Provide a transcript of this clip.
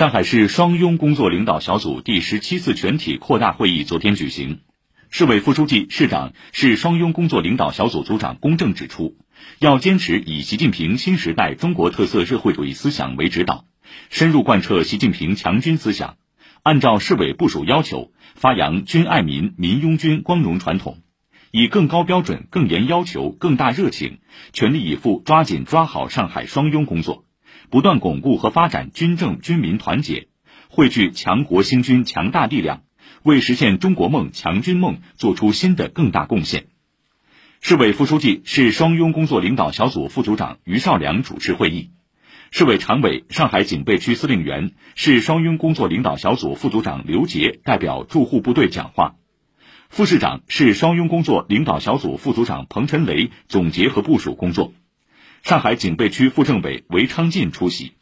上海市双拥工作领导小组第十七次全体扩大会议昨天举行，市委副书记、市长、市双拥工作领导小组组长龚正指出，要坚持以习近平新时代中国特色社会主义思想为指导，深入贯彻习近平强军思想，按照市委部署要求，发扬军爱民、民拥军光荣传统，以更高标准、更严要求、更大热情，全力以赴抓紧抓好上海双拥工作。不断巩固和发展军政军民团结，汇聚强国兴军强大力量，为实现中国梦、强军梦作出新的更大贡献。市委副书记、市双拥工作领导小组副组长于少良主持会议，市委常委、上海警备区司令员、市双拥工作领导小组副组长刘杰代表驻沪部队讲话，副市长、市双拥工作领导小组副组长彭晨雷总结和部署工作。上海警备区副政委韦昌进出席。